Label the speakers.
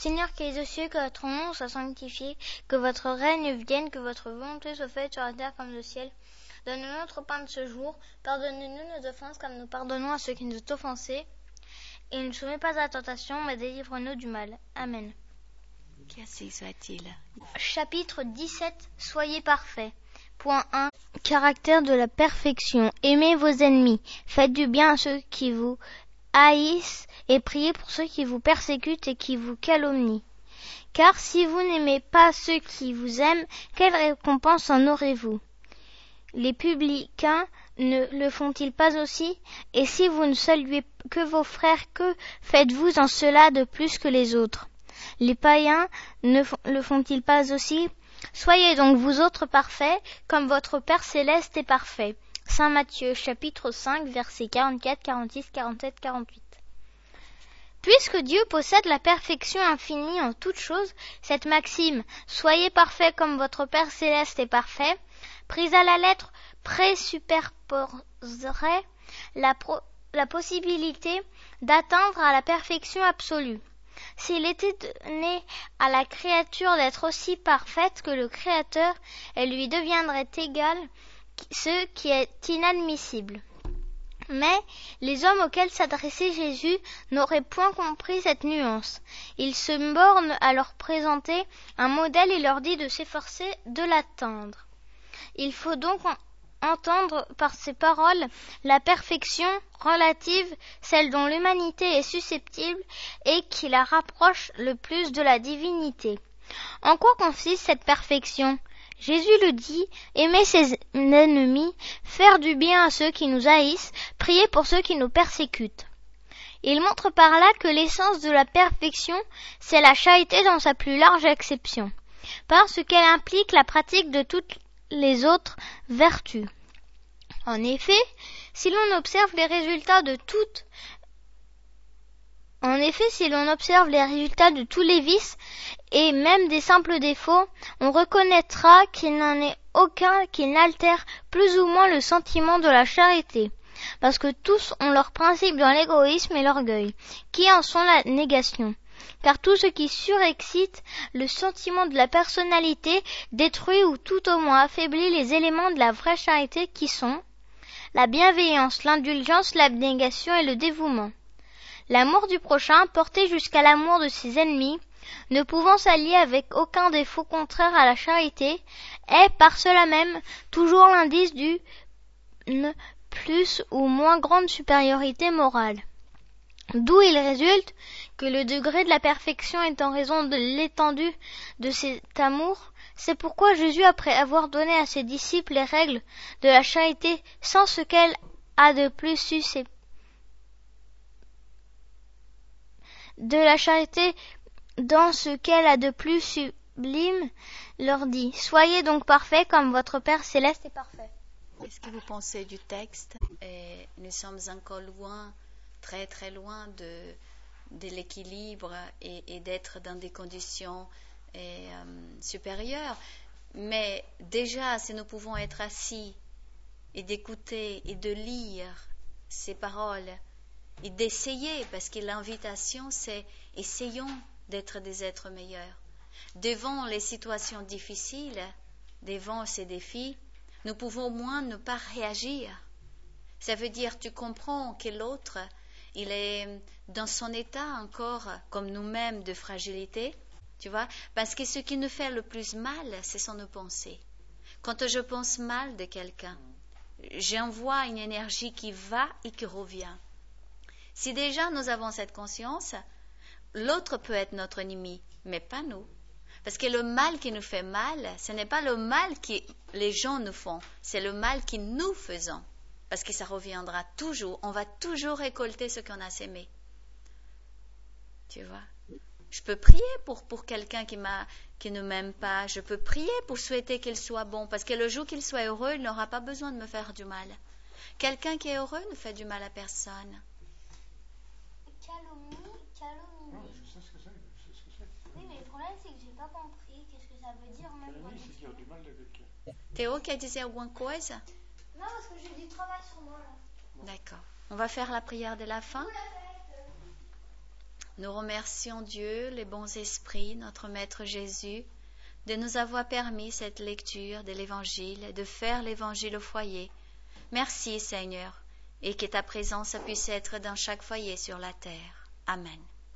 Speaker 1: Seigneur qui es aux cieux, que votre nom soit sanctifié, que votre règne vienne, que votre volonté soit faite sur la terre comme au ciel. Donne-nous notre pain de ce jour. Pardonne-nous nos offenses comme nous pardonnons à ceux qui nous ont offensés. Et ne soumets pas à la tentation, mais délivre-nous du mal. Amen.
Speaker 2: Qu'ainsi soit-il.
Speaker 1: Chapitre 17 Soyez parfaits. Point 1 Caractère de la perfection. Aimez vos ennemis. Faites du bien à ceux qui vous haïssent et priez pour ceux qui vous persécutent et qui vous calomnient. Car si vous n'aimez pas ceux qui vous aiment, quelle récompense en aurez-vous? Les publicains ne le font-ils pas aussi? Et si vous ne saluez que vos frères, que faites-vous en cela de plus que les autres? Les païens ne le font-ils pas aussi? Soyez donc vous autres parfaits, comme votre Père céleste est parfait. Saint Matthieu chapitre 5 versets 44, 46, 47, 48. Puisque Dieu possède la perfection infinie en toutes choses, cette maxime Soyez parfaits comme votre Père céleste est parfait, prise à la lettre, présupperposerait la, la possibilité d'atteindre à la perfection absolue. S'il était donné à la créature d'être aussi parfaite que le Créateur, elle lui deviendrait égale, ce qui est inadmissible. Mais les hommes auxquels s'adressait Jésus n'auraient point compris cette nuance. Il se borne à leur présenter un modèle et leur dit de s'efforcer de l'atteindre. Il faut donc entendre par ces paroles la perfection relative, celle dont l'humanité est susceptible et qui la rapproche le plus de la divinité. En quoi consiste cette perfection? Jésus le dit, aimer ses ennemis, faire du bien à ceux qui nous haïssent, prier pour ceux qui nous persécutent. Il montre par là que l'essence de la perfection, c'est la charité dans sa plus large acception, parce qu'elle implique la pratique de toutes les autres vertus. En effet, si l'on observe les résultats de toutes en effet, si l'on observe les résultats de tous les vices et même des simples défauts, on reconnaîtra qu'il n'en est aucun qui n'altère plus ou moins le sentiment de la charité, parce que tous ont leur principe dans l'égoïsme et l'orgueil, qui en sont la négation? Car tout ce qui surexcite le sentiment de la personnalité détruit ou tout au moins affaiblit les éléments de la vraie charité qui sont la bienveillance, l'indulgence, l'abnégation et le dévouement. L'amour du prochain, porté jusqu'à l'amour de ses ennemis, ne pouvant s'allier avec aucun défaut contraire à la charité, est par cela même toujours l'indice d'une plus ou moins grande supériorité morale. D'où il résulte que le degré de la perfection est en raison de l'étendue de cet amour. C'est pourquoi Jésus, après avoir donné à ses disciples les règles de la charité sans ce qu'elle a de plus susceptible de la charité dans ce qu'elle a de plus sublime, leur dit Soyez donc parfaits comme votre Père céleste est parfait.
Speaker 2: Qu'est-ce que vous pensez du texte? Nous sommes encore loin, très très loin de, l'équilibre et, d'être dans des conditions euh, supérieures. Mais déjà, si nous pouvons être assis et d'écouter et de lire ces paroles, et d'essayer, parce que l'invitation, c'est essayons d'être des êtres meilleurs. Devant les situations difficiles, devant ces défis, nous pouvons au moins ne pas réagir. Ça veut dire, tu comprends que l'autre, il est dans son état encore, comme nous-mêmes, de fragilité, tu vois, parce que ce qui nous fait le plus mal, ce sont nos pensées. Quand je pense mal de quelqu'un, j'envoie une énergie qui va et qui revient. Si déjà nous avons cette conscience, l'autre peut être notre ennemi, mais pas nous. Parce que le mal qui nous fait mal, ce n'est pas le mal que les gens nous font, c'est le mal que nous faisons. Parce que ça reviendra toujours, on va toujours récolter ce qu'on a sémé. Tu vois? Je peux prier pour, pour quelqu'un qui, qui ne m'aime pas, je peux prier pour souhaiter qu'il soit bon, parce que le jour qu'il soit heureux, il n'aura pas besoin de me faire du mal. Quelqu'un qui est heureux ne fait du mal à personne. Théo quer dizer alguma coisa
Speaker 1: Non, parce que j'ai du travail sur moi là.
Speaker 2: D'accord. On va faire la prière de la fin. Nous remercions Dieu, les bons esprits, notre Maître Jésus, de nous avoir permis cette lecture de l'Évangile et de faire l'Évangile au foyer. Merci Seigneur, et que ta présence puisse être dans chaque foyer sur la terre. Amen.